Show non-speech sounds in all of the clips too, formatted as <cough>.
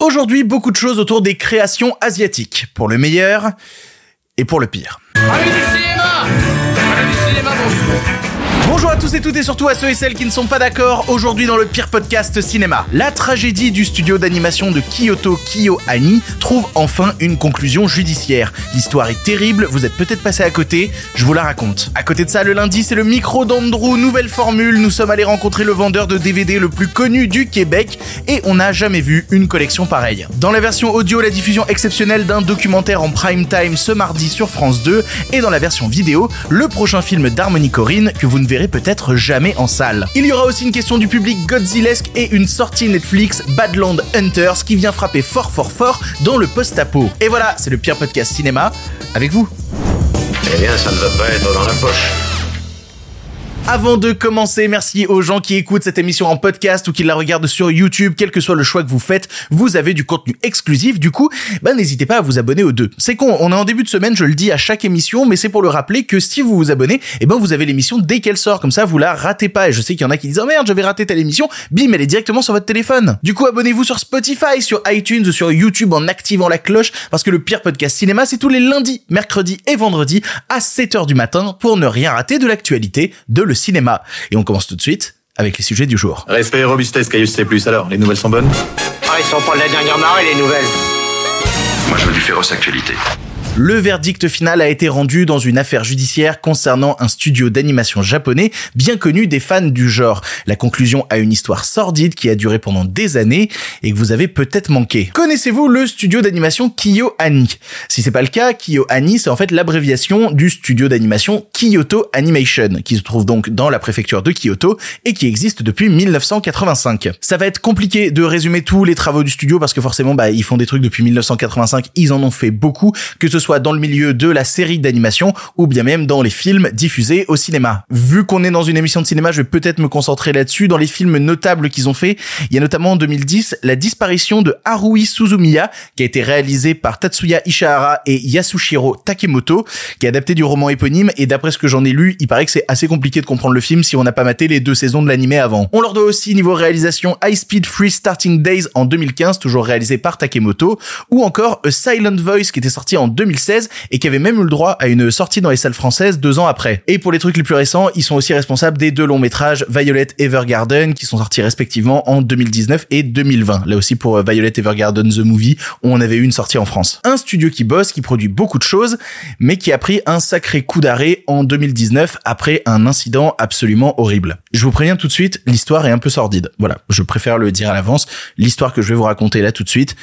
Aujourd'hui, beaucoup de choses autour des créations asiatiques, pour le meilleur et pour le pire. Bonjour à tous et toutes et surtout à ceux et celles qui ne sont pas d'accord aujourd'hui dans le pire podcast cinéma. La tragédie du studio d'animation de Kyoto KyoAni trouve enfin une conclusion judiciaire. L'histoire est terrible, vous êtes peut-être passé à côté, je vous la raconte. À côté de ça, le lundi, c'est le micro d'Andrew, nouvelle formule, nous sommes allés rencontrer le vendeur de DVD le plus connu du Québec et on n'a jamais vu une collection pareille. Dans la version audio, la diffusion exceptionnelle d'un documentaire en prime time ce mardi sur France 2 et dans la version vidéo, le prochain film d'Harmony Corinne que vous ne verrez peut-être jamais en salle. Il y aura aussi une question du public Godzillesque et une sortie Netflix Badland Hunters qui vient frapper fort fort fort dans le post-apo. Et voilà, c'est le pire podcast cinéma avec vous. Eh bien, ça ne va pas être dans la poche. Avant de commencer, merci aux gens qui écoutent cette émission en podcast ou qui la regardent sur YouTube, quel que soit le choix que vous faites, vous avez du contenu exclusif. Du coup, bah, n'hésitez pas à vous abonner aux deux. C'est con, on est en début de semaine, je le dis à chaque émission, mais c'est pour le rappeler que si vous vous abonnez, eh ben vous avez l'émission dès qu'elle sort, comme ça vous la ratez pas. Et je sais qu'il y en a qui disent oh merde, j'avais raté telle émission, bim, elle est directement sur votre téléphone. Du coup, abonnez-vous sur Spotify, sur iTunes ou sur YouTube en activant la cloche, parce que le pire podcast cinéma, c'est tous les lundis, mercredis et vendredis à 7h du matin pour ne rien rater de l'actualité de le cinéma. Et on commence tout de suite avec les sujets du jour. Respect et robustesse, Caius C+. Alors, les nouvelles sont bonnes? Ah, ils sont pas de la dernière marée, les nouvelles. Moi, je veux du féroce actualité. Le verdict final a été rendu dans une affaire judiciaire concernant un studio d'animation japonais bien connu des fans du genre. La conclusion a une histoire sordide qui a duré pendant des années et que vous avez peut-être manqué. Connaissez-vous le studio d'animation KyoAni Si c'est pas le cas, KyoAni c'est en fait l'abréviation du studio d'animation Kyoto Animation qui se trouve donc dans la préfecture de Kyoto et qui existe depuis 1985. Ça va être compliqué de résumer tous les travaux du studio parce que forcément bah ils font des trucs depuis 1985, ils en ont fait beaucoup que ce soit dans le milieu de la série d'animation ou bien même dans les films diffusés au cinéma. Vu qu'on est dans une émission de cinéma, je vais peut-être me concentrer là-dessus. Dans les films notables qu'ils ont fait, il y a notamment en 2010 la disparition de Harui Suzumiya, qui a été réalisé par Tatsuya Ishihara et Yasushiro Takemoto, qui est adapté du roman éponyme et d'après ce que j'en ai lu, il paraît que c'est assez compliqué de comprendre le film si on n'a pas maté les deux saisons de l'animé avant. On leur doit aussi niveau réalisation High Speed Free Starting Days en 2015, toujours réalisé par Takemoto, ou encore A Silent Voice qui était sorti en 2016 et qui avait même eu le droit à une sortie dans les salles françaises deux ans après. Et pour les trucs les plus récents, ils sont aussi responsables des deux longs métrages Violet Evergarden qui sont sortis respectivement en 2019 et 2020. Là aussi pour euh, Violet Evergarden The Movie, on avait eu une sortie en France. Un studio qui bosse, qui produit beaucoup de choses, mais qui a pris un sacré coup d'arrêt en 2019 après un incident absolument horrible. Je vous préviens tout de suite, l'histoire est un peu sordide. Voilà, je préfère le dire à l'avance. L'histoire que je vais vous raconter là tout de suite,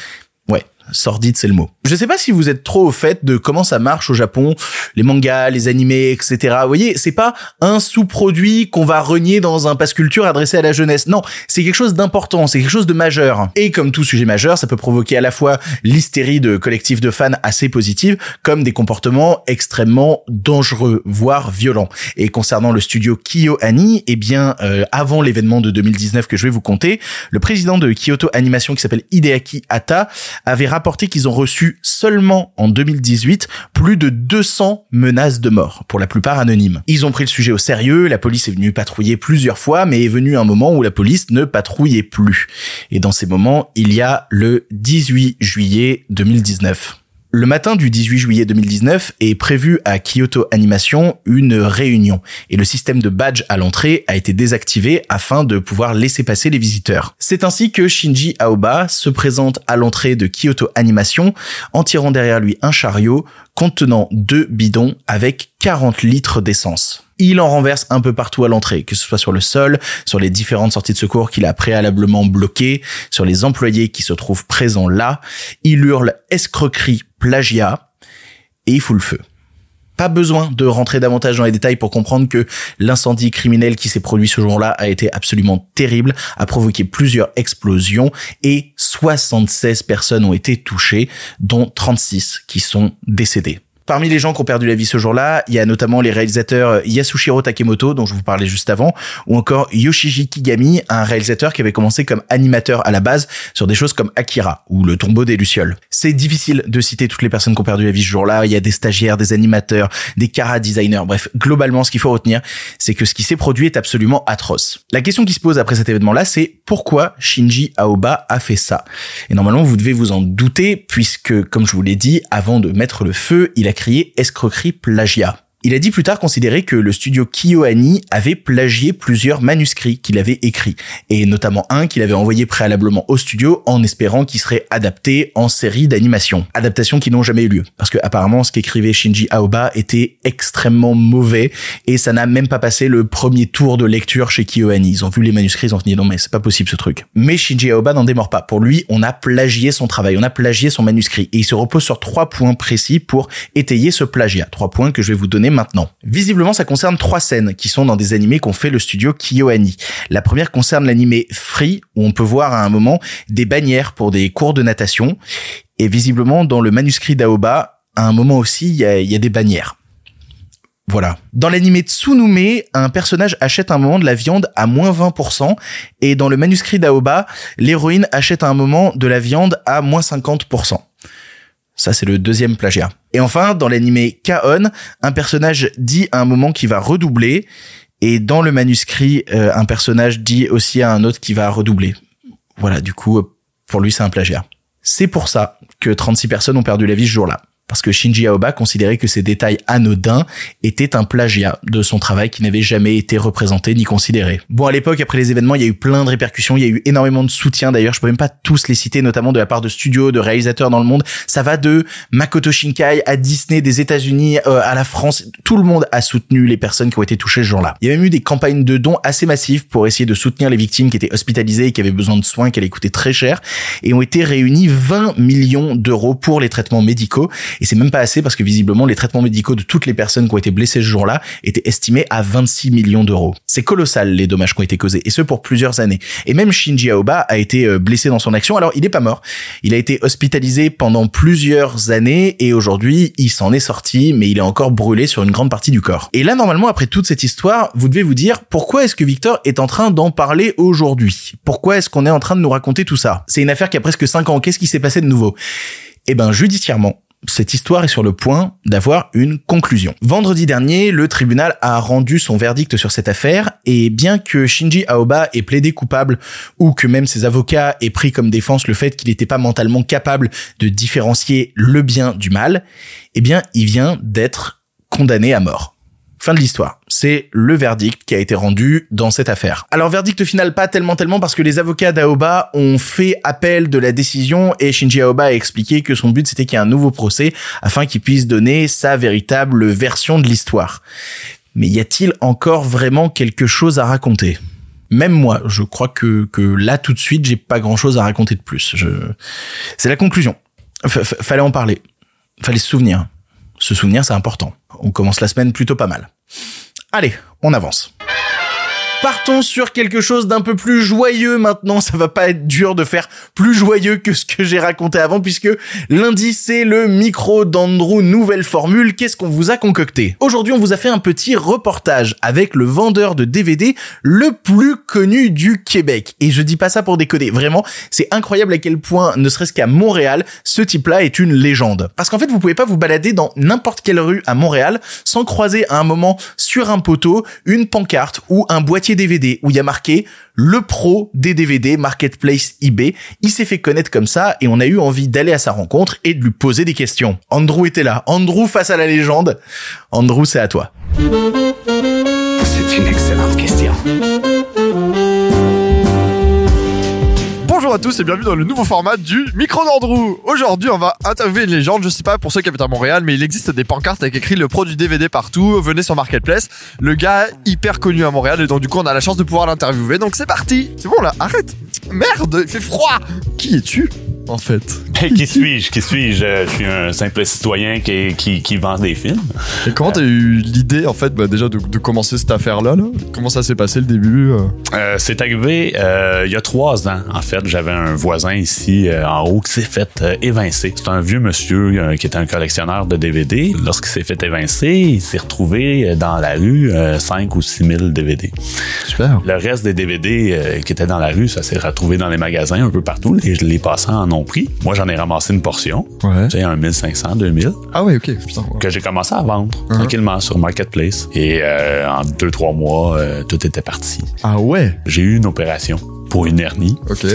sordide c'est le mot. Je sais pas si vous êtes trop au fait de comment ça marche au Japon, les mangas, les animés, etc. Vous voyez, c'est pas un sous-produit qu'on va renier dans un passe culture adressé à la jeunesse. Non, c'est quelque chose d'important, c'est quelque chose de majeur. Et comme tout sujet majeur, ça peut provoquer à la fois l'hystérie de collectifs de fans assez positive, comme des comportements extrêmement dangereux, voire violents. Et concernant le studio KyoAni, eh bien, euh, avant l'événement de 2019 que je vais vous conter, le président de Kyoto Animation qui s'appelle Hideaki Hata avait rapporté qu'ils ont reçu seulement en 2018 plus de 200 menaces de mort, pour la plupart anonymes. Ils ont pris le sujet au sérieux, la police est venue patrouiller plusieurs fois, mais est venu un moment où la police ne patrouillait plus. Et dans ces moments, il y a le 18 juillet 2019. Le matin du 18 juillet 2019 est prévu à Kyoto Animation une réunion et le système de badge à l'entrée a été désactivé afin de pouvoir laisser passer les visiteurs. C'est ainsi que Shinji Aoba se présente à l'entrée de Kyoto Animation en tirant derrière lui un chariot contenant deux bidons avec 40 litres d'essence. Il en renverse un peu partout à l'entrée, que ce soit sur le sol, sur les différentes sorties de secours qu'il a préalablement bloquées, sur les employés qui se trouvent présents là. Il hurle escroquerie, plagiat, et il fout le feu. Pas besoin de rentrer davantage dans les détails pour comprendre que l'incendie criminel qui s'est produit ce jour-là a été absolument terrible, a provoqué plusieurs explosions et 76 personnes ont été touchées, dont 36 qui sont décédées. Parmi les gens qui ont perdu la vie ce jour-là, il y a notamment les réalisateurs Yasushiro Takemoto, dont je vous parlais juste avant, ou encore Yoshiji Kigami, un réalisateur qui avait commencé comme animateur à la base sur des choses comme Akira ou Le tombeau des Lucioles. C'est difficile de citer toutes les personnes qui ont perdu la vie ce jour-là. Il y a des stagiaires, des animateurs, des cara designers. Bref, globalement, ce qu'il faut retenir, c'est que ce qui s'est produit est absolument atroce. La question qui se pose après cet événement-là, c'est pourquoi Shinji Aoba a fait ça? Et normalement, vous devez vous en douter, puisque, comme je vous l'ai dit, avant de mettre le feu, il a crié escroquerie plagiat. Il a dit plus tard considérer que le studio KyoAni avait plagié plusieurs manuscrits qu'il avait écrits, et notamment un qu'il avait envoyé préalablement au studio en espérant qu'il serait adapté en série d'animation. Adaptations qui n'ont jamais eu lieu, parce que apparemment ce qu'écrivait Shinji Aoba était extrêmement mauvais, et ça n'a même pas passé le premier tour de lecture chez KyoAni. Ils ont vu les manuscrits, ils ont dit non mais c'est pas possible ce truc. Mais Shinji Aoba n'en démord pas. Pour lui, on a plagié son travail, on a plagié son manuscrit, et il se repose sur trois points précis pour étayer ce plagiat. Trois points que je vais vous donner maintenant. Visiblement, ça concerne trois scènes qui sont dans des animés qu'ont fait le studio KyoAni. La première concerne l'animé Free, où on peut voir à un moment des bannières pour des cours de natation. Et visiblement, dans le manuscrit d'Aoba, à un moment aussi, il y a, des bannières. Voilà. Dans l'animé Tsunume, un personnage achète un moment de la viande à moins 20%, et dans le manuscrit d'Aoba, l'héroïne achète un moment de la viande à moins 50%. Ça, c'est le deuxième plagiat. Et enfin, dans l'animé Kaon, un personnage dit à un moment qu'il va redoubler, et dans le manuscrit, euh, un personnage dit aussi à un autre qui va redoubler. Voilà, du coup, pour lui, c'est un plagiat. C'est pour ça que 36 personnes ont perdu la vie ce jour-là parce que Shinji Aoba considérait que ces détails anodins étaient un plagiat de son travail qui n'avait jamais été représenté ni considéré. Bon, à l'époque, après les événements, il y a eu plein de répercussions, il y a eu énormément de soutien d'ailleurs, je peux même pas tous les citer, notamment de la part de studios, de réalisateurs dans le monde. Ça va de Makoto Shinkai à Disney des États-Unis, euh, à la France, tout le monde a soutenu les personnes qui ont été touchées ce jour-là. Il y a même eu des campagnes de dons assez massives pour essayer de soutenir les victimes qui étaient hospitalisées et qui avaient besoin de soins qui allaient coûter très cher et ont été réunis 20 millions d'euros pour les traitements médicaux et c'est même pas assez parce que visiblement les traitements médicaux de toutes les personnes qui ont été blessées ce jour-là étaient estimés à 26 millions d'euros. C'est colossal les dommages qui ont été causés et ce pour plusieurs années. Et même Shinji Aoba a été euh, blessé dans son action. Alors il n'est pas mort. Il a été hospitalisé pendant plusieurs années et aujourd'hui il s'en est sorti mais il est encore brûlé sur une grande partie du corps. Et là normalement après toute cette histoire, vous devez vous dire pourquoi est-ce que Victor est en train d'en parler aujourd'hui? Pourquoi est-ce qu'on est en train de nous raconter tout ça? C'est une affaire qui a presque 5 ans. Qu'est-ce qui s'est passé de nouveau? Eh ben, judiciairement, cette histoire est sur le point d'avoir une conclusion. Vendredi dernier, le tribunal a rendu son verdict sur cette affaire et bien que Shinji Aoba ait plaidé coupable ou que même ses avocats aient pris comme défense le fait qu'il n'était pas mentalement capable de différencier le bien du mal, eh bien, il vient d'être condamné à mort. Fin de l'histoire. C'est le verdict qui a été rendu dans cette affaire. Alors verdict final pas tellement tellement parce que les avocats d'Aoba ont fait appel de la décision et Shinji Aoba a expliqué que son but c'était qu'il y ait un nouveau procès afin qu'il puisse donner sa véritable version de l'histoire. Mais y a-t-il encore vraiment quelque chose à raconter? Même moi, je crois que, que là tout de suite, j'ai pas grand chose à raconter de plus. C'est la conclusion. fallait en parler. Fallait se souvenir. Se souvenir, c'est important. On commence la semaine plutôt pas mal. Allez, on avance. Partons sur quelque chose d'un peu plus joyeux maintenant. Ça va pas être dur de faire plus joyeux que ce que j'ai raconté avant puisque lundi c'est le micro d'Andrew nouvelle formule. Qu'est-ce qu'on vous a concocté? Aujourd'hui on vous a fait un petit reportage avec le vendeur de DVD le plus connu du Québec. Et je dis pas ça pour déconner. Vraiment, c'est incroyable à quel point, ne serait-ce qu'à Montréal, ce type-là est une légende. Parce qu'en fait vous pouvez pas vous balader dans n'importe quelle rue à Montréal sans croiser à un moment sur un poteau une pancarte ou un boîtier DVD où il y a marqué le pro des DVD Marketplace eBay. Il s'est fait connaître comme ça et on a eu envie d'aller à sa rencontre et de lui poser des questions. Andrew était là. Andrew face à la légende. Andrew, c'est à toi. C'est une excellente question. À tous et bienvenue dans le nouveau format du micro d'Andrew. Aujourd'hui, on va interviewer une légende. Je sais pas pour ceux qui habitent à Montréal, mais il existe des pancartes avec écrit le produit DVD partout. Venez sur Marketplace. Le gars hyper connu à Montréal et donc du coup, on a la chance de pouvoir l'interviewer. Donc c'est parti. C'est bon là, arrête. Merde, il fait froid. Qui es-tu en fait? Qui suis-je? Qui suis-je? Je suis un simple citoyen qui, qui, qui vend des films. Et comment t'as eu l'idée, en fait, bah, déjà de, de commencer cette affaire-là là? Comment ça s'est passé le début euh? Euh, c'est arrivé euh, il y a trois ans. En fait, j'avais un voisin ici euh, en haut qui s'est fait euh, évincer. C'est un vieux monsieur euh, qui était un collectionneur de DVD. Lorsqu'il s'est fait évincer, il s'est retrouvé euh, dans la rue euh, 5 ou 6 000 DVD. Super. Le reste des DVD euh, qui étaient dans la rue, ça s'est retrouvé dans les magasins un peu partout. Les, les passants en ont pris. Moi, j'en ai ramassé une portion. Ouais. Tu sais, un 1500, 2000 Ah ouais, ok. Putain. ouais. que j'ai commencé à vendre Uh-huh. tranquillement sur Marketplace. Et euh, en deux, trois mois, euh, tout était parti. Ah ouais? J'ai eu une opération pour une hernie. Ok.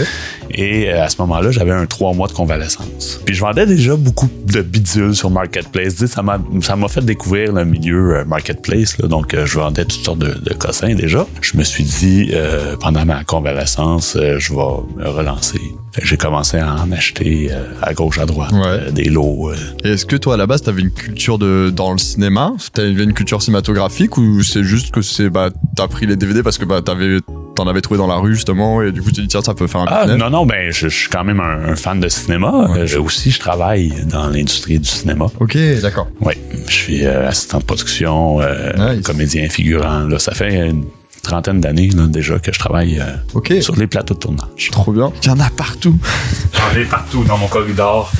Et euh, à ce moment-là, j'avais un trois mois de convalescence. Puis je vendais déjà beaucoup de bidules sur Marketplace. Ça m'a, ça m'a fait découvrir le milieu euh, Marketplace. Là. Donc, euh, je vendais toutes sortes de, de cossins déjà. Je me suis dit, euh, pendant ma convalescence, euh, je vais me relancer. J'ai commencé à en acheter euh, à gauche, à droite, Ouais. des lots. est-ce que toi, à la base, t'avais une culture de dans le cinéma? T'avais une culture cinématographique ou c'est juste que c'est bah t'as pris les DVD parce que bah t'avais t'en avais trouvé dans la rue justement et du coup tu t'es dit tiens ça peut faire un Ah, business non, non, ben, je, je suis quand même un, un fan de cinéma. Ouais. Euh, je- aussi, je travaille dans l'industrie du cinéma. Ok, d'accord. Oui, je suis euh, assistant de production, euh, Nice. comédien figurant. Là, ça fait une trentaine d'années déjà que je travaille euh, sur les plateaux de tournage. Trop bien. Il y en a partout. <laughs> J'en ai partout dans mon corridor.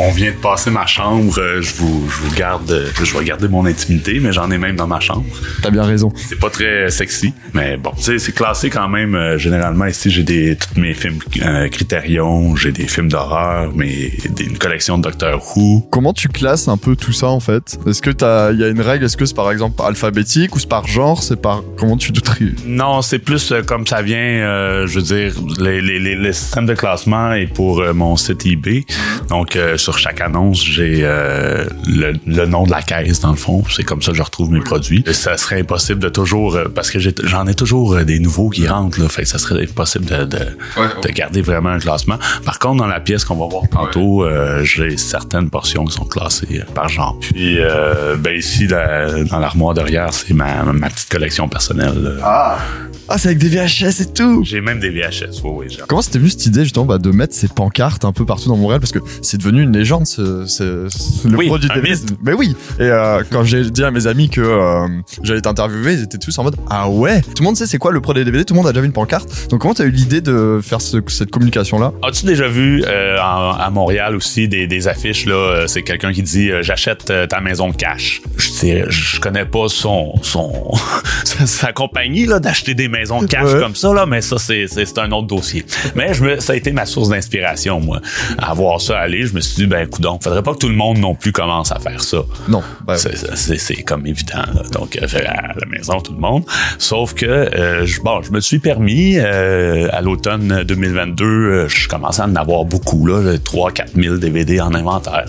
On vient de passer ma chambre. euh, je vous, je vous garde, euh, je vais garder mon intimité, mais j'en ai même dans ma chambre. T'as bien raison. C'est pas très sexy, mais bon, tu sais, c'est classé quand même. euh, généralement, ici, j'ai des tous mes films euh, Criterion, j'ai des films d'horreur, mais des, une collection de Doctor Who. Comment tu classes un peu tout ça en fait? Est-ce que t'as il y a une règle Est-ce que c'est par exemple alphabétique ou c'est par genre C'est par comment tu te tries Non, c'est plus euh, comme ça vient. euh, je veux dire, les, les, les, le système de classement est pour euh, mon site eBay. Donc, euh, sur chaque annonce, j'ai euh, le, le nom de la caisse dans le fond. C'est comme ça que je retrouve mes produits. Et ça serait impossible de toujours, euh, parce que j'en ai toujours euh, des nouveaux qui rentrent. Là, fait que ça serait impossible de, de, de garder vraiment un classement. Par contre, dans la pièce qu'on va voir tantôt, euh, j'ai certaines portions qui sont classées par genre. Puis, euh, ben ici, la- dans l'armoire derrière, c'est ma, ma petite collection personnelle. là. Ah c'est avec des VHS et tout. J'ai même des VHS, oui, oui. j'ai- Comment c'était venu cette idée justement bah, de mettre ces pancartes un peu partout dans Montréal? Parce que c'est devenu une légende ce, ce- ce- le Oui, produit un DVD. mythe. Mais oui. Et euh, quand j'ai dit à mes amis que euh, j'allais t'interviewer, ils étaient tous en mode ah ouais? Tout le monde sait c'est quoi le produit DVD. Tout le monde a déjà vu une pancarte. Donc comment t'as eu l'idée de faire ce- cette communication là As-tu déjà vu euh, à Montréal aussi des, des affiches là euh, C'est quelqu'un qui dit j'achète ta maison cash. Je sais, je connais pas son son <laughs> sa, compagnie là d'acheter des maisons cash Ouais. comme ça là, mais ça c'est c'est c'est un autre dossier. Mais je me ça a été ma source d'inspiration moi à voir ça aller. Je me suis dit ben coudon, faudrait pas que tout le monde non plus commence à faire ça. Non. Bah, C'est- comme évident. là. Donc, euh, faire à la maison, tout le monde. Sauf que, euh, je, bon, je me suis permis, euh, à l'automne 2022, euh, je commençais à en avoir beaucoup, là, 3-4 000 DVD en inventaire.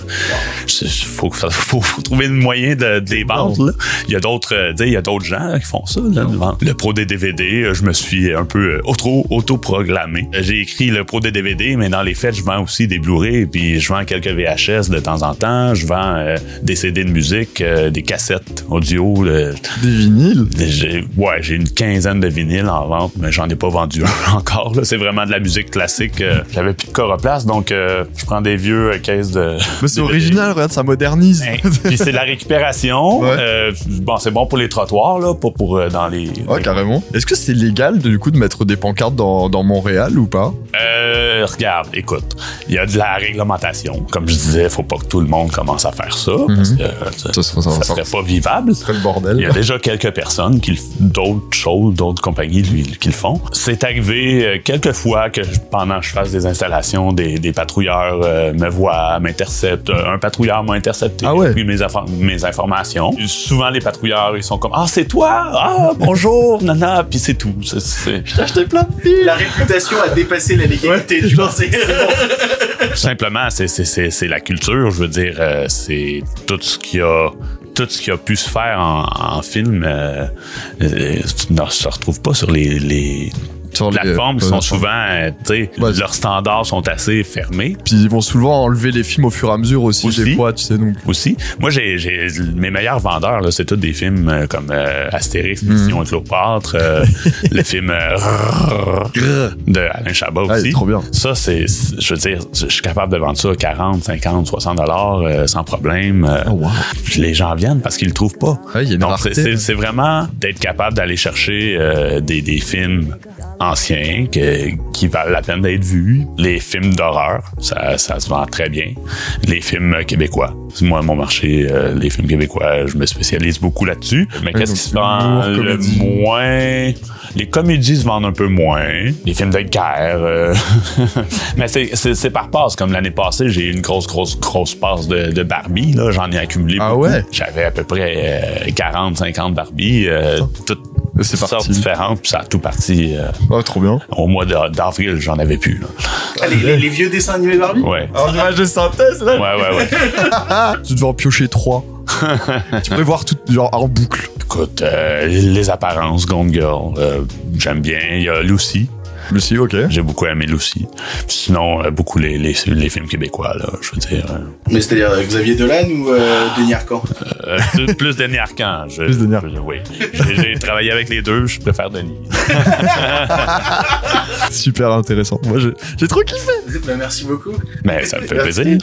Il faut, faut, faut, faut trouver le moyen de, de les vendre. là. Il y a d'autres il y a d'autres gens là, qui font ça. Là, le pro des DVD, je me suis un peu auto, auto-programmé. J'ai écrit le pro des DVD, mais dans les faits, je vends aussi des Blu-ray, puis je vends quelques VHS de temps en temps. Je vends euh, des CD de musique, euh, des cassettes audio. le- des vinyles? j'ai- ouais, j'ai une quinzaine de vinyles en vente, mais j'en ai pas vendu <laughs> un encore. C'est vraiment de la musique classique. euh, J'avais plus de coroplace, donc euh, je prends des vieux euh, caisses de. Mais c'est original. Regarde ça modernise. Hein, Puis c'est de la récupération. <laughs> Ouais. Euh, bon, c'est bon pour les trottoirs, là, pas pour euh, dans les. Ouais, les- carrément. Est-ce que c'est légal du coup de mettre des pancartes dans, dans Montréal ou pas? Euh, regarde, écoute, il y a de la réglementation. Comme je disais, faut pas que tout le monde commence à faire ça, parce que euh, ça, Mhm. Ça serait- ça- ça ça- serait pas vivable. serait le bordel. Il y a déjà quelques personnes qui d'autres choses, d'autres compagnies lui, qui le font. C'est arrivé euh, quelques fois que je- pendant que je fasse des installations, des, des patrouilleurs euh, me voient, m'interceptent. Un patrouilleur m'a intercepté, Ah ouais? puis mes, infor- mes informations. Souvent les patrouilleurs ils sont comme ah c'est toi? Ah bonjour <laughs> nana puis c'est tout. J'ai acheté plein de films. La réputation a dépassé la légalité, je pense. <laughs> Simplement, c'est, c'est, la culture. Je veux dire, euh, c'est tout ce qui a pu se faire en, film euh, euh, ne se retrouve pas sur les Sur les plateformes qui sont souvent, euh, tu sais, Ouais. leurs standards sont assez fermés. Puis ils vont souvent enlever les films au fur et à mesure aussi, Aussi. des fois, tu sais, donc. aussi. Moi, j'ai, j'ai mes meilleurs vendeurs, là, c'est tous des films euh, comme euh, Astérix, Mission Cléopâtre, euh, <laughs> le film euh, de Alain Chabat aussi. trop bien. Ça, c'est, c'est- je veux dire, je suis capable de vendre ça à 40, 50, 60 dollars euh, sans problème. euh, Oh, wow. puis les gens viennent parce qu'ils le trouvent pas. Ouais, y a une Donc, rareté. c'est, c'est, c'est vraiment d'être capable d'aller chercher euh, des, des films anciens que- qui valent la peine d'être vus. Les films d'horreur, ça, ça se vend très bien. Les films québécois. Moi, mon marché, euh, les films québécois, je me spécialise beaucoup là-dessus. Mais qu'est-ce qui se vend le moins? Les comédies se vendent un peu moins. Les films de guerre. euh, <laughs> Mais c'est, par passe. Comme l'année passée, j'ai eu une grosse, grosse, grosse passe de, de Barbie. J'en ai accumulé Ah beaucoup. ouais? J'avais à peu près euh, 40, 50 Barbie, euh, toutes C'est sortes parti. différentes, puis ça a tout parti. euh, Oh, trop bien. au mois d'avril, j'en avais plus. Là. Allez, les, les vieux dessins animés Barbie? Ouais. En image de synthèse, là. Ouais, ouais, ouais. <laughs> Tu devais en piocher trois. <laughs> tu pourrais voir tout, genre, en boucle. Écoute, euh, les apparences, Gone Girl, euh, j'aime bien. Il y a Lucy. Lucie, ok. J'ai beaucoup aimé Lucy. Sinon, euh, beaucoup les, les, les films québécois, là, je veux dire. euh, Mais c'est-à-dire euh, Xavier Dolan ou euh, Denis Arcand euh, plus- Denis Arcand. Je, Plus Denis Arcand. je- Oui. J'ai travaillé avec les deux, je préfère Denis. <laughs> Super intéressant. Moi, j'ai trop kiffé. Bah, Merci beaucoup. Mais ça me fait Merci. plaisir.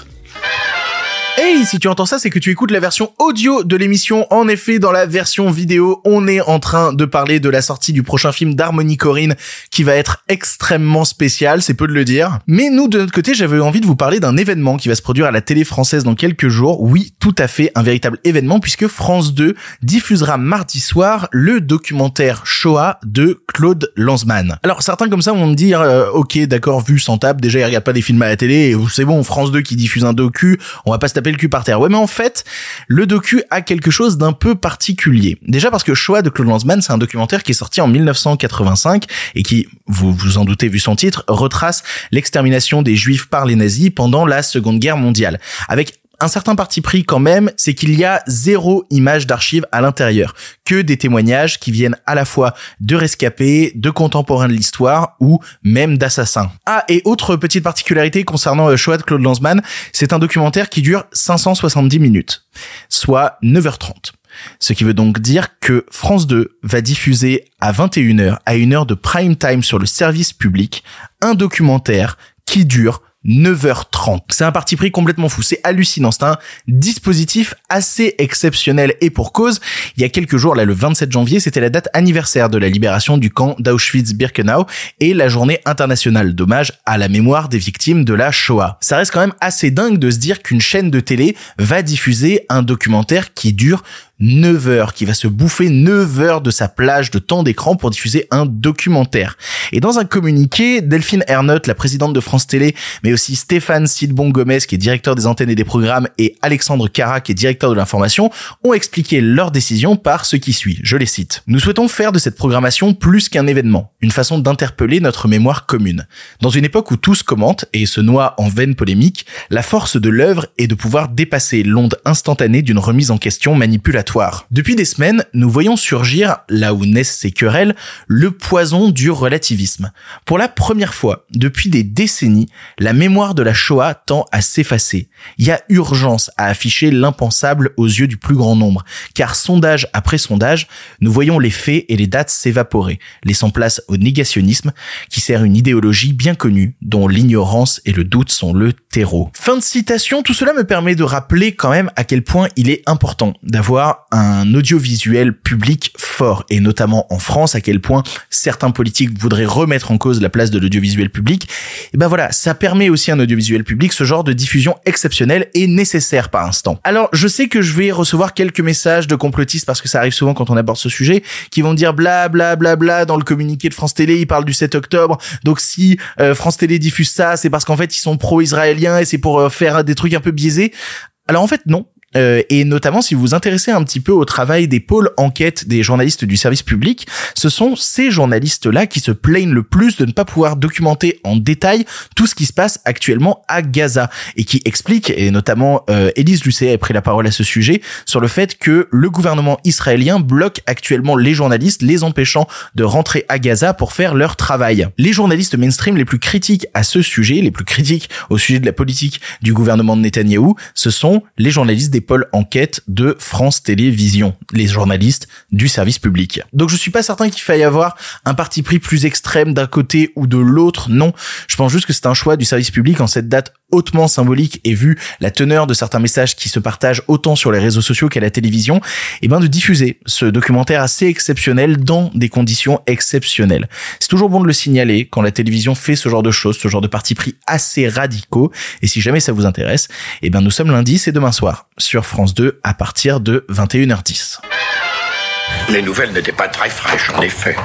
Hey, si tu entends ça, c'est que tu écoutes la version audio de l'émission. En effet, dans la version vidéo, on est en train de parler de la sortie du prochain film d'Harmonie Corinne qui va être extrêmement spécial, c'est peu de le dire. Mais nous, de notre côté, j'avais envie de vous parler d'un événement qui va se produire à la télé française dans quelques jours. Oui, tout à fait, un véritable événement puisque France 2 diffusera mardi soir le documentaire Shoah de Claude Lanzmann. Alors, certains comme ça vont me dire, euh, ok, d'accord, vu sans table, déjà ils regardent pas des films à la télé, c'est bon, France 2 qui diffuse un docu, on va pas se taper le mais en fait, le docu a quelque chose d'un peu particulier. Déjà parce que Shoah de Claude Lanzmann, c'est un documentaire qui est sorti en 1985 et qui, vous vous en doutez vu son titre, retrace l'extermination des juifs par les nazis pendant la Seconde Guerre mondiale. Avec un certain parti pris quand même, c'est qu'il y a zéro image d'archives à l'intérieur, que des témoignages qui viennent à la fois de rescapés, de contemporains de l'histoire ou même d'assassins. Ah, et autre petite particularité concernant euh, Shoah de Claude Lanzmann, c'est un documentaire qui dure 570 minutes, soit 9h30. Ce qui veut donc dire que France 2 va diffuser à 21h, à une heure de prime time sur le service public, un documentaire qui dure 9h30. C'est un parti pris complètement fou. C'est hallucinant. C'est un dispositif assez exceptionnel et pour cause. Il y a quelques jours, là, le 27 janvier, c'était la date anniversaire de la libération du camp d'Auschwitz-Birkenau et la journée internationale d'hommage à la mémoire des victimes de la Shoah. Ça reste quand même assez dingue de se dire qu'une chaîne de télé va diffuser un documentaire qui dure 9 heures, qui va se bouffer 9 heures de sa plage de temps d'écran pour diffuser un documentaire. Et dans un communiqué, Delphine Ernotte, la présidente de France Télé, mais aussi Stéphane Sidbon Gomez, qui est directeur des antennes et des programmes, et Alexandre Cara, qui est directeur de l'information, ont expliqué leur décision par ce qui suit. Je les cite. Nous souhaitons faire de cette programmation plus qu'un événement, une façon d'interpeller notre mémoire commune. Dans une époque où tous commentent et se noient en vaines polémiques, la force de l'œuvre est de pouvoir dépasser l'onde instantanée d'une remise en question Depuis des semaines, nous voyons surgir, là où naissent ces querelles, le poison du relativisme. Pour la première fois, depuis des décennies, la mémoire de la Shoah tend à s'effacer. Il y a urgence à afficher l'impensable aux yeux du plus grand nombre, car sondage après sondage, nous voyons les faits et les dates s'évaporer, laissant place au négationnisme, qui sert une idéologie bien connue, dont l'ignorance et le doute sont le terreau. Fin de citation, tout cela me permet de rappeler quand même à quel point il est important d'avoir un audiovisuel public fort, et notamment en France, à quel point certains politiques voudraient remettre en cause la place de l'audiovisuel public. Et ben voilà, ça permet aussi un audiovisuel public ce genre de diffusion exceptionnelle et nécessaire par instant. Alors, je sais que je vais recevoir quelques messages de complotistes parce que ça arrive souvent quand on aborde ce sujet, qui vont dire bla bla bla bla dans le communiqué de France Télé, ils parlent du 7 octobre. Donc si euh, France Télé diffuse ça, c'est parce qu'en fait ils sont pro-israéliens et c'est pour euh, faire des trucs un peu biaisés. Alors en fait non, euh, et notamment si vous vous intéressez un petit peu au travail des pôles enquête des journalistes du service public, ce sont ces journalistes-là qui se plaignent le plus de ne pas pouvoir documenter en détail tout ce qui se passe actuellement à Gaza et qui expliquent, et notamment euh, Élise Lucet a pris la parole à ce sujet, sur le fait que le gouvernement israélien bloque actuellement les journalistes, les empêchant de rentrer à Gaza pour faire leur travail. Les journalistes mainstream les plus critiques à ce sujet, les plus critiques au sujet de la politique du gouvernement de Netanyahou, ce sont les journalistes des enquête de France Télévisions, les journalistes du service public. Donc je suis pas certain qu'il faille avoir un parti pris plus extrême d'un côté ou de l'autre, non. Je pense juste que c'est un choix du service public en cette date hautement symbolique et vu la teneur de certains messages qui se partagent autant sur les réseaux sociaux qu'à la télévision, et eh ben de diffuser ce documentaire assez exceptionnel dans des conditions exceptionnelles. C'est toujours bon de le signaler quand la télévision fait ce genre de choses, ce genre de parti pris assez radicaux. Et si jamais ça vous intéresse, et eh ben nous sommes lundi, c'est demain soir sur France 2 à partir de 21h10. Les nouvelles n'étaient pas très fraîches, en effet.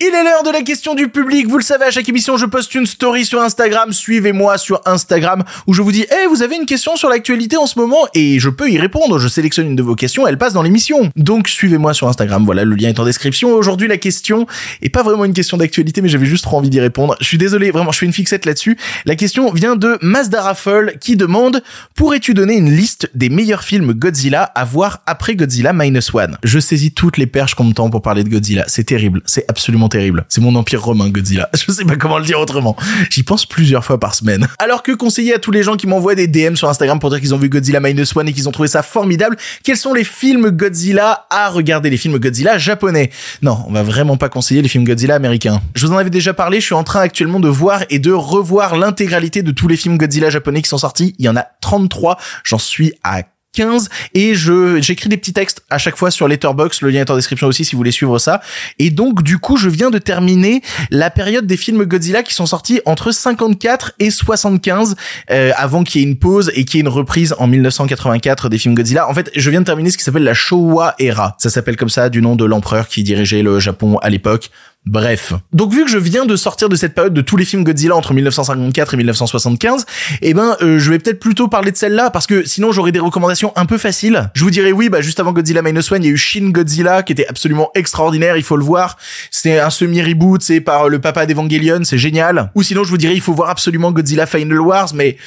Il est l'heure de la question du public. Vous le savez, à chaque émission, je poste une story sur Instagram. Suivez-moi sur Instagram où je vous dis, eh, vous avez une question sur l'actualité en ce moment et je peux y répondre. Je sélectionne une de vos questions, elle passe dans l'émission. Donc, suivez-moi sur Instagram. Voilà, le lien est en description. Aujourd'hui, la question est pas vraiment une question d'actualité, mais j'avais juste trop envie d'y répondre. Je suis désolé, vraiment, je fais une fixette là-dessus. La question vient de Mazda Raffle qui demande, pourrais-tu donner une liste des meilleurs films Godzilla à voir après Godzilla Minus One? Je saisis toutes les perches qu'on me tend pour parler de Godzilla. C'est terrible. C'est absolument terrible. C'est mon empire romain Godzilla. <laughs> Je sais pas comment le dire autrement. J'y pense plusieurs fois par semaine. Alors que conseiller à tous les gens qui m'envoient des DM sur Instagram pour dire qu'ils ont vu Godzilla Minus One et qu'ils ont trouvé ça formidable, quels sont les films Godzilla à regarder? Les films Godzilla japonais Non, on va vraiment pas conseiller les films Godzilla américains. Je vous en avais déjà parlé, je suis en train actuellement de voir et de revoir l'intégralité de tous les films Godzilla japonais qui sont sortis. Il y en a 33, j'en suis à 15 et je j'écris des petits textes à chaque fois sur Letterboxd, le lien est en description aussi si vous voulez suivre ça. Et donc du coup, je viens de terminer la période des films Godzilla qui sont sortis entre 54 et 75 euh, avant qu'il y ait une pause et qu'il y ait une reprise en 1984 des films Godzilla. En fait, je viens de terminer ce qui s'appelle la Showa Era. Ça s'appelle comme ça du nom de l'empereur qui dirigeait le Japon à l'époque. Bref. Donc vu que je viens de sortir de cette période de tous les films Godzilla entre 1954 et 1975, eh ben euh, je vais peut-être plutôt parler de celle-là parce que sinon j'aurais des recommandations un peu faciles. Je vous dirais oui, bah juste avant Godzilla Minus One, il y a eu Shin Godzilla qui était absolument extraordinaire, il faut le voir. C'est un semi-reboot, c'est par le papa d'Evangelion, c'est génial. Ou sinon je vous dirais il faut voir absolument Godzilla Final Wars, mais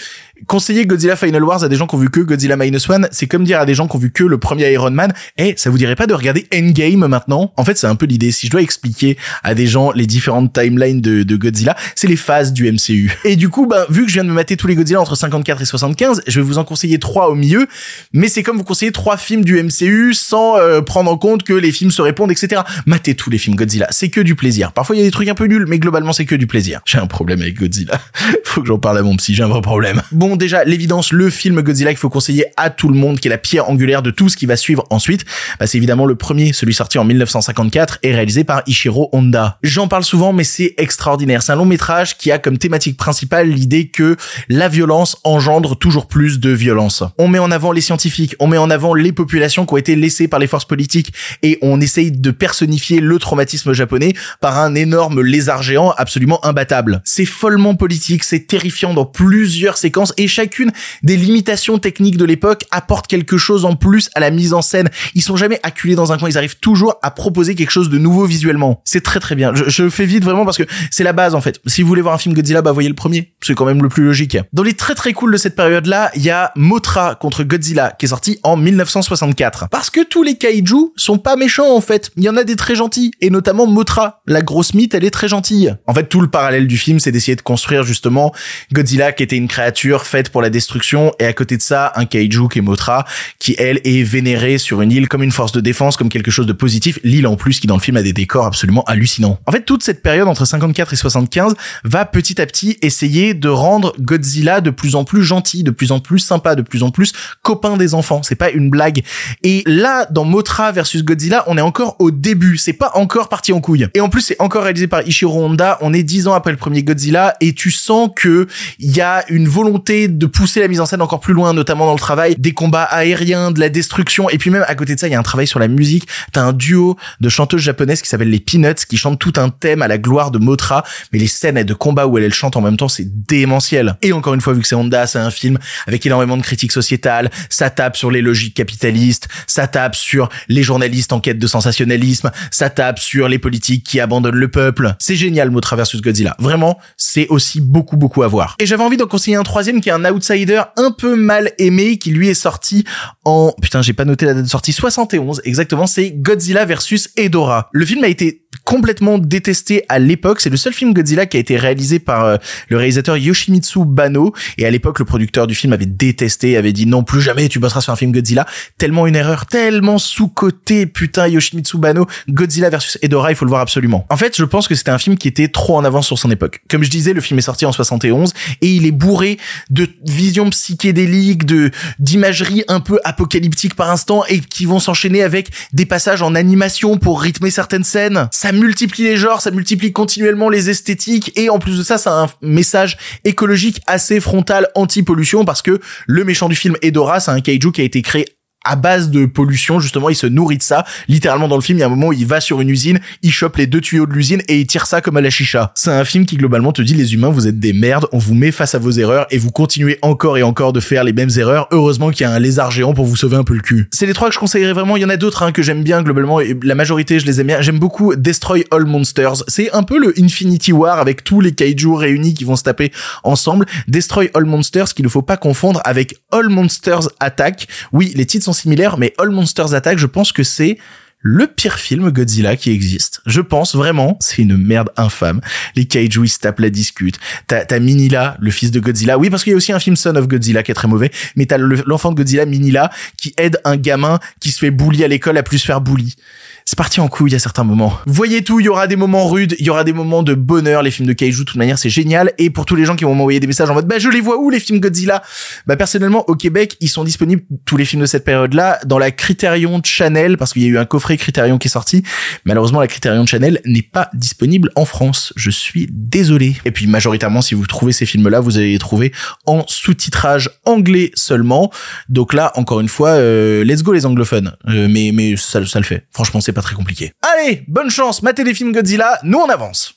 conseiller Godzilla Final Wars à des gens qui ont vu que Godzilla Minus One, c'est comme dire à des gens qui ont vu que le premier Iron Man, eh, ça vous dirait pas de regarder Endgame maintenant? En fait, c'est un peu l'idée. Si je dois expliquer des gens les différentes timelines de, de Godzilla, c'est les phases du MCU. Et du coup, bah, vu que je viens de me mater tous les Godzilla entre 54 et 75, je vais vous en conseiller trois au milieu, mais c'est comme vous conseiller trois films du MCU sans euh, prendre en compte que les films se répondent, etc. Matez tous les films Godzilla, c'est que du plaisir. Parfois, il y a des trucs un peu nuls, mais globalement, c'est que du plaisir. J'ai un problème avec Godzilla. <laughs> Faut que j'en parle à mon psy, j'ai un vrai problème. Bon, déjà, l'évidence, le film Godzilla qu'il faut conseiller à tout le monde, qui est la pierre angulaire de tout ce qui va suivre ensuite, bah, c'est évidemment le premier, celui sorti en 1954 et réalisé par Ishiro Honda. J'en parle souvent, mais c'est extraordinaire. C'est un long métrage qui a comme thématique principale l'idée que la violence engendre toujours plus de violence. On met en avant les scientifiques, on met en avant les populations qui ont été laissées par les forces politiques et on essaye de personnifier le traumatisme japonais par un énorme lézard géant absolument imbattable. C'est follement politique, c'est terrifiant dans plusieurs séquences et chacune des limitations techniques de l'époque apporte quelque chose en plus à la mise en scène. Ils sont jamais acculés dans un coin, ils arrivent toujours à proposer quelque chose de nouveau visuellement. C'est très très bien. Je, je fais vite vraiment parce que c'est la base en fait. Si vous voulez voir un film Godzilla, bah voyez le premier. C'est quand même le plus logique. Dans les très très cool de cette période-là, il y a Motra contre Godzilla qui est sorti en 1964. Parce que tous les kaiju sont pas méchants en fait. Il y en a des très gentils et notamment Motra, la grosse mythe, elle est très gentille. En fait, tout le parallèle du film, c'est d'essayer de construire justement Godzilla qui était une créature faite pour la destruction et à côté de ça un kaiju qui est Motra qui elle est vénérée sur une île comme une force de défense comme quelque chose de positif l'île en plus qui dans le film a des décors absolument hallucinants en fait toute cette période entre 54 et 75 va petit à petit essayer de rendre Godzilla de plus en plus gentil de plus en plus sympa de plus en plus copain des enfants. C'est pas une blague. Et là dans Motra versus Godzilla on est encore au début. C'est pas encore parti en couille. Et en plus c'est encore réalisé par Ishiro Honda. On est dix ans après le premier Godzilla. Et tu sens que il y a une volonté de pousser la mise en scène encore plus loin, notamment dans le travail des combats aériens, de la destruction, et puis même à côté de ça, il y a un travail sur la musique. T'as un duo de chanteuses japonaises qui s'appelle les Peanuts, qui chantent tout un thème à la gloire de Motra, mais les scènes de combat où elles chantent en même temps, c'est démentiel. Et encore une fois, vu que c'est Honda, c'est un film avec énormément de critiques sociétales, ça tape sur les logiques capitalistes, ça tape sur les journalistes en quête de sensationnalisme, ça tape sur les politiques qui abandonnent le peuple. C'est génial, Motra versus Godzilla. Vraiment, c'est aussi beaucoup, beaucoup à voir. Et j'avais envie d'en conseiller un troisième qui est un outsider un peu mal aimé, qui lui est sorti en, putain, j'ai pas noté la date de sortie, 71, exactement, c'est Godzilla versus Edora. Le film a été complètement détesté à l'époque. C'est le seul film Godzilla qui a été réalisé par euh, le réalisateur Yoshimitsu Bano. Et à l'époque, le producteur du film avait détesté, avait dit non, plus jamais tu bosseras sur un film Godzilla. Tellement une erreur, tellement sous-côté, putain, Yoshimitsu Bano. Godzilla versus Edora, il faut le voir absolument. En fait, je pense que c'était un film qui était trop en avance sur son époque. Comme je disais, le film est sorti en 71 et il est bourré de visions psychédéliques, de, d'imagerie un peu apocalyptique par instant et qui vont s'enchaîner avec des passages en animation pour rythmer certaines scènes. Multiplie les genres, ça multiplie continuellement les esthétiques et en plus de ça, ça a un message écologique assez frontal anti-pollution parce que le méchant du film Edora, c'est un kaiju qui a été créé à base de pollution, justement, il se nourrit de ça. Littéralement, dans le film, il y a un moment où il va sur une usine, il chope les deux tuyaux de l'usine et il tire ça comme à la chicha. C'est un film qui, globalement, te dit, les humains, vous êtes des merdes, on vous met face à vos erreurs et vous continuez encore et encore de faire les mêmes erreurs. Heureusement qu'il y a un lézard géant pour vous sauver un peu le cul. C'est les trois que je conseillerais vraiment. Il y en a d'autres, hein, que j'aime bien, globalement, et la majorité, je les aime bien. J'aime beaucoup Destroy All Monsters. C'est un peu le Infinity War avec tous les kaiju réunis qui vont se taper ensemble. Destroy All Monsters, qu'il ne faut pas confondre avec All Monsters Attack. Oui, les titres sont similaires, mais All Monsters Attack, je pense que c'est le pire film Godzilla qui existe. Je pense vraiment, c'est une merde infâme. Les kaiju ils se tapent la discute. T'as, t'as Minilla, le fils de Godzilla. Oui, parce qu'il y a aussi un film Son of Godzilla qui est très mauvais. Mais t'as le- l'enfant de Godzilla, Minilla, qui aide un gamin qui se fait bully à l'école à plus se faire bully. C'est parti en couille à certains moments. Voyez tout, il y aura des moments rudes, il y aura des moments de bonheur. Les films de kaiju, de toute manière, c'est génial. Et pour tous les gens qui vont m'envoyer des messages en mode, bah, je les vois où, les films Godzilla? Bah, personnellement, au Québec, ils sont disponibles, tous les films de cette période-là, dans la Criterion Channel, parce qu'il y a eu un coffret Criterion qui est sorti. Malheureusement, la Criterion Channel n'est pas disponible en France. Je suis désolé. Et puis, majoritairement, si vous trouvez ces films-là, vous allez les trouver en sous-titrage anglais seulement. Donc là, encore une fois, euh, let's go les anglophones. Euh, mais, ça le fait. Franchement, c'est pas très compliqué. Allez, bonne chance, matez les films Godzilla, nous on avance.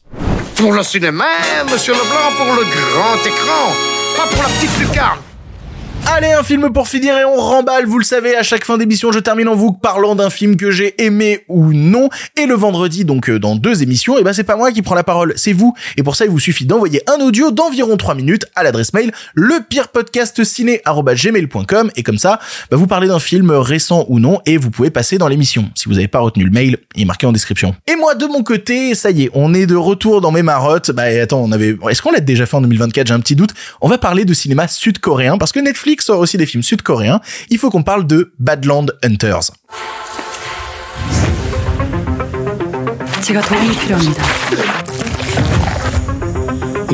Pour le cinéma, monsieur Leblanc, pour le grand écran, pas pour la petite lucarne. Allez, un film pour finir et on remballe. Vous le savez, à chaque fin d'émission, je termine en vous parlant d'un film que j'ai aimé ou non. Et le vendredi, donc euh, dans deux émissions, et ben c'est pas moi qui prends la parole, c'est vous. Et pour ça, il vous suffit d'envoyer un audio d'environ 3 minutes à l'adresse mail lepirepodcastciné@gmail.com et comme ça, bah, vous parlez d'un film récent ou non et vous pouvez passer dans l'émission. Si vous n'avez pas retenu le mail, il est marqué en description. Et moi, de mon côté, ça y est, on est de retour dans mes marottes. Bah attends, on avait, est-ce qu'on l'a déjà fait en 2024 J'ai un petit doute. On va parler de cinéma sud-coréen parce que Netflix sort aussi des films sud-coréens. Il faut qu'on parle de Badland Hunters.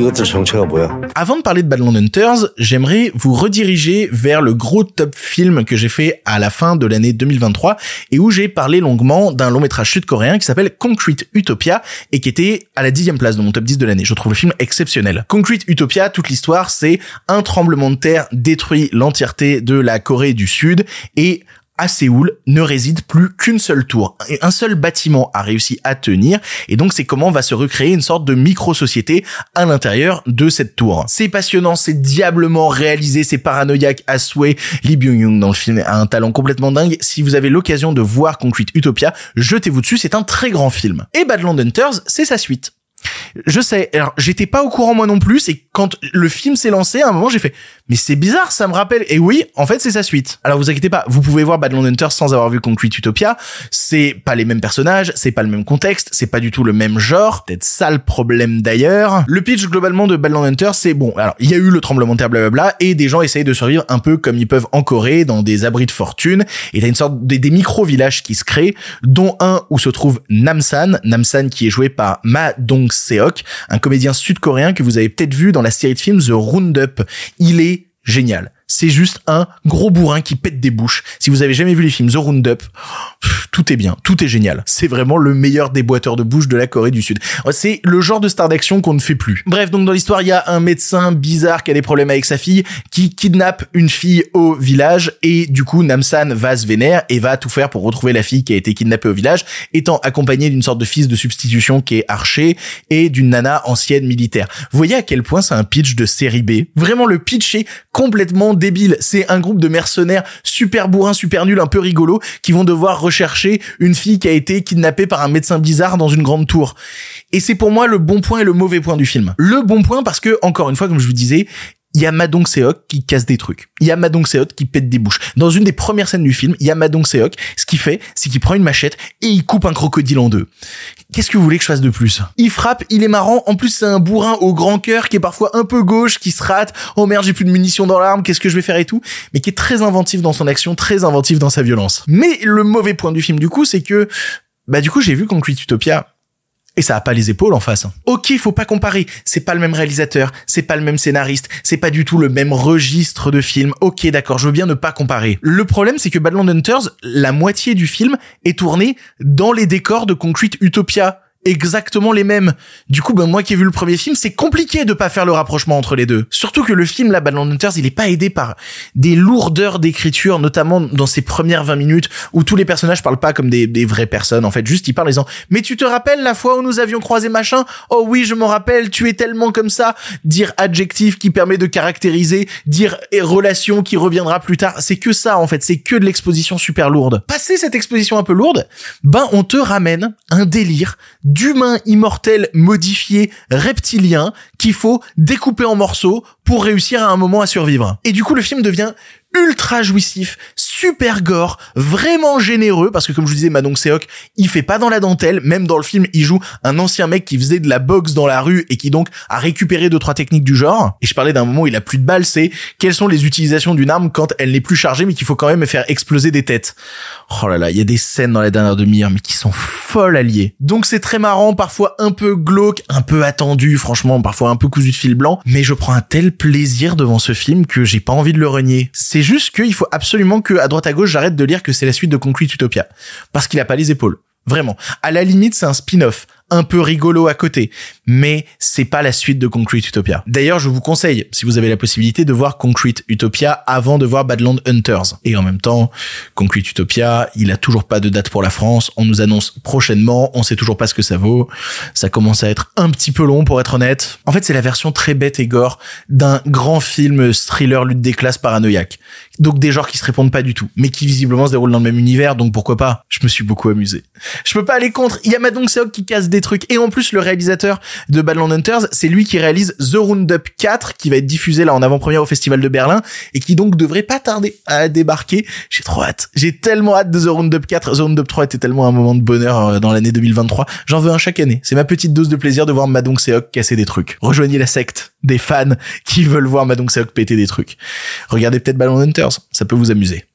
제가 도움이 필요합니다. 이것들 정체가 뭐야? Avant de parler de Badland Hunters, j'aimerais vous rediriger vers le gros top film que j'ai fait à la fin de l'année 2023 et où j'ai parlé longuement d'un long métrage sud-coréen qui s'appelle Concrete Utopia et qui était à la dixième place de mon top 10 de l'année. Je trouve le film exceptionnel. Concrete Utopia, toute l'histoire, c'est un tremblement de terre détruit l'entièreté de la Corée du Sud et à Séoul ne réside plus qu'une seule tour. Un seul bâtiment a réussi à tenir et donc c'est comment va se recréer une sorte de micro-société à l'intérieur de cette tour. C'est passionnant, c'est diablement réalisé, c'est paranoïaque à souhait. Lee Byung-young dans le film a un talent complètement dingue. Si vous avez l'occasion de voir Concrete Utopia, jetez-vous dessus, c'est un très grand film. Et Badland Hunters, c'est sa suite. Je sais, alors j'étais pas au courant moi non plus, et quand le film s'est lancé, à un moment j'ai fait, mais c'est bizarre, ça me rappelle. Et oui, en fait c'est sa suite. Alors vous inquiétez pas, vous pouvez voir Badland Hunters sans avoir vu Concrete Utopia. C'est pas les mêmes personnages, c'est pas le même contexte, c'est pas du tout le même genre. Peut-être ça le problème d'ailleurs. Le pitch globalement de Badland Hunters, c'est bon. Alors il y a eu le tremblement de terre, blablabla, et des gens essayent de survivre un peu comme ils peuvent en Corée, dans des abris de fortune. Et t'as une sorte des, des micro-villages qui se créent, dont un où se trouve Namsan. Namsan qui est joué par Ma Dong Seok, un comédien sud-coréen que vous avez peut-être vu dans la série de films The Roundup. Il est génial. C'est juste un gros bourrin qui pète des bouches. Si vous avez jamais vu les films The Roundup, tout est bien, tout est génial. C'est vraiment le meilleur déboîteur de bouche de la Corée du Sud. C'est le genre de star d'action qu'on ne fait plus. Bref, donc dans l'histoire, il y a un médecin bizarre qui a des problèmes avec sa fille, qui kidnappe une fille au village, et du coup, Namsan va se vénère et va tout faire pour retrouver la fille qui a été kidnappée au village, étant accompagné d'une sorte de fils de substitution qui est archer et d'une nana ancienne militaire. Vous voyez à quel point c'est un pitch de série B. Vraiment, le pitch est complètement débile. C'est un groupe de mercenaires super bourrins, super nuls, un peu rigolos, qui vont devoir rechercher une fille qui a été kidnappée par un médecin bizarre dans une grande tour. Et c'est pour moi le bon point et le mauvais point du film. Le bon point parce que, encore une fois, comme je vous disais, il y a Madong Seok qui casse des trucs. Il y a Madong Seok qui pète des bouches. Dans une des premières scènes du film, il y a Madong Seok. Ce qu'il fait, c'est qu'il prend une machette et il coupe un crocodile en deux. Qu'est-ce que vous voulez que je fasse de plus? Il frappe, il est marrant. En plus, c'est un bourrin au grand cœur qui est parfois un peu gauche, qui se rate. Oh merde, j'ai plus de munitions dans l'arme. Qu'est-ce que je vais faire et tout Mais qui est très inventif dans son action, très inventif dans sa violence. Mais le mauvais point du film, du coup, c'est que bah du coup, j'ai vu Concrete Utopia et ça a pas les épaules en face. Ok, faut pas comparer. C'est pas le même réalisateur, c'est pas le même scénariste, c'est pas du tout le même registre de film. Ok, d'accord, je veux bien ne pas comparer. Le problème, c'est que Badland Hunters, la moitié du film est tournée dans les décors de Concrete Utopia exactement les mêmes. Du coup, ben moi qui ai vu le premier film, c'est compliqué de pas faire le rapprochement entre les deux. Surtout que le film, là, Badland Hunters, il est pas aidé par des lourdeurs d'écriture, notamment dans ses premières 20 minutes, où tous les personnages parlent pas comme des, vraies personnes. En fait, juste ils parlent en disant, mais tu te rappelles la fois où nous avions croisé machin? Oh oui, je m'en rappelle, tu es tellement comme ça. Dire adjectif qui permet de caractériser, dire relation qui reviendra plus tard. C'est que ça, en fait. C'est que de l'exposition super lourde. Passer cette exposition un peu lourde, ben, on te ramène un délire d'humain immortel modifié reptilien qu'il faut découper en morceaux pour réussir à un moment à survivre. Et du coup, le film devient ultra jouissif, super gore, vraiment généreux, parce que comme je vous disais, Madong Seok, il fait pas dans la dentelle, même dans le film, il joue un ancien mec qui faisait de la boxe dans la rue et qui donc a récupéré deux, trois techniques du genre. Et je parlais d'un moment où il a plus de balles, c'est quelles sont les utilisations d'une arme quand elle n'est plus chargée, mais qu'il faut quand même faire exploser des têtes. Oh là là, il y a des scènes dans la dernière demi-heure, mais qui sont folles alliées. Donc c'est très marrant, parfois un peu glauque, un peu attendu, franchement, parfois un peu cousu de fil blanc, mais je prends un tel plaisir devant ce film que j'ai pas envie de le renier. C'est juste qu'il faut absolument que, droite à gauche, j'arrête de lire que c'est la suite de Concrete Utopia. Parce qu'il a pas les épaules. Vraiment. À la limite, c'est un spin-off un peu rigolo à côté, mais c'est pas la suite de Concrete Utopia. D'ailleurs, je vous conseille, si vous avez la possibilité, de voir Concrete Utopia avant de voir Badland Hunters. Et en même temps, Concrete Utopia, il a toujours pas de date pour la France. On nous annonce prochainement. On sait toujours pas ce que ça vaut. Ça commence à être un petit peu long, pour être honnête. En fait, c'est la version très bête et gore d'un grand film thriller lutte des classes paranoïaque. Donc des genres qui se répondent pas du tout, mais qui visiblement se déroulent dans le même univers, donc pourquoi pas? Je me suis beaucoup amusé. Je peux pas aller contre. Il y a Madong Seok qui casse des et en plus le réalisateur de Badland Hunters, c'est lui qui réalise The Roundup 4, qui va être diffusé là en avant-première au Festival de Berlin, et qui donc devrait pas tarder à débarquer. J'ai trop hâte. J'ai tellement hâte de The Roundup 4. The Roundup 3 était tellement un moment de bonheur euh, dans l'année 2023. J'en veux un chaque année. C'est ma petite dose de plaisir de voir Madong Seok casser des trucs. Rejoignez la secte des fans qui veulent voir Madong Seok péter des trucs. Regardez peut-être Badland Hunters, ça peut vous amuser.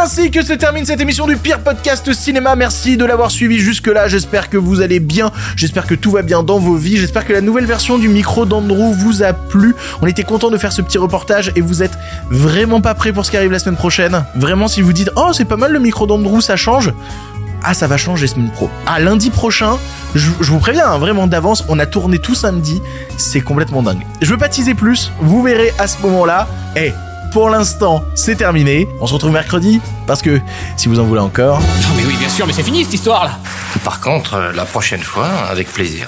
Ainsi que se termine cette émission du pire podcast cinéma. Merci de l'avoir suivi jusque-là. J'espère que vous allez bien. J'espère que tout va bien dans vos vies. J'espère que la nouvelle version du micro d'Andrew vous a plu. On était content de faire ce petit reportage et vous êtes vraiment pas prêts pour ce qui arrive la semaine prochaine. Vraiment, si vous dites, oh, c'est pas mal le micro d'Andrew, ça change. Ah, ça va changer semaine pro. Ah, lundi prochain, je, je vous préviens, hein, vraiment d'avance, on a tourné tout samedi. C'est complètement dingue. Je veux pas teaser plus. Vous verrez à ce moment-là. Eh, pour l'instant, c'est terminé. On se retrouve mercredi parce que si vous en voulez encore. Non mais oui, bien sûr, mais c'est fini cette histoire là Par contre, euh, la prochaine fois, avec plaisir.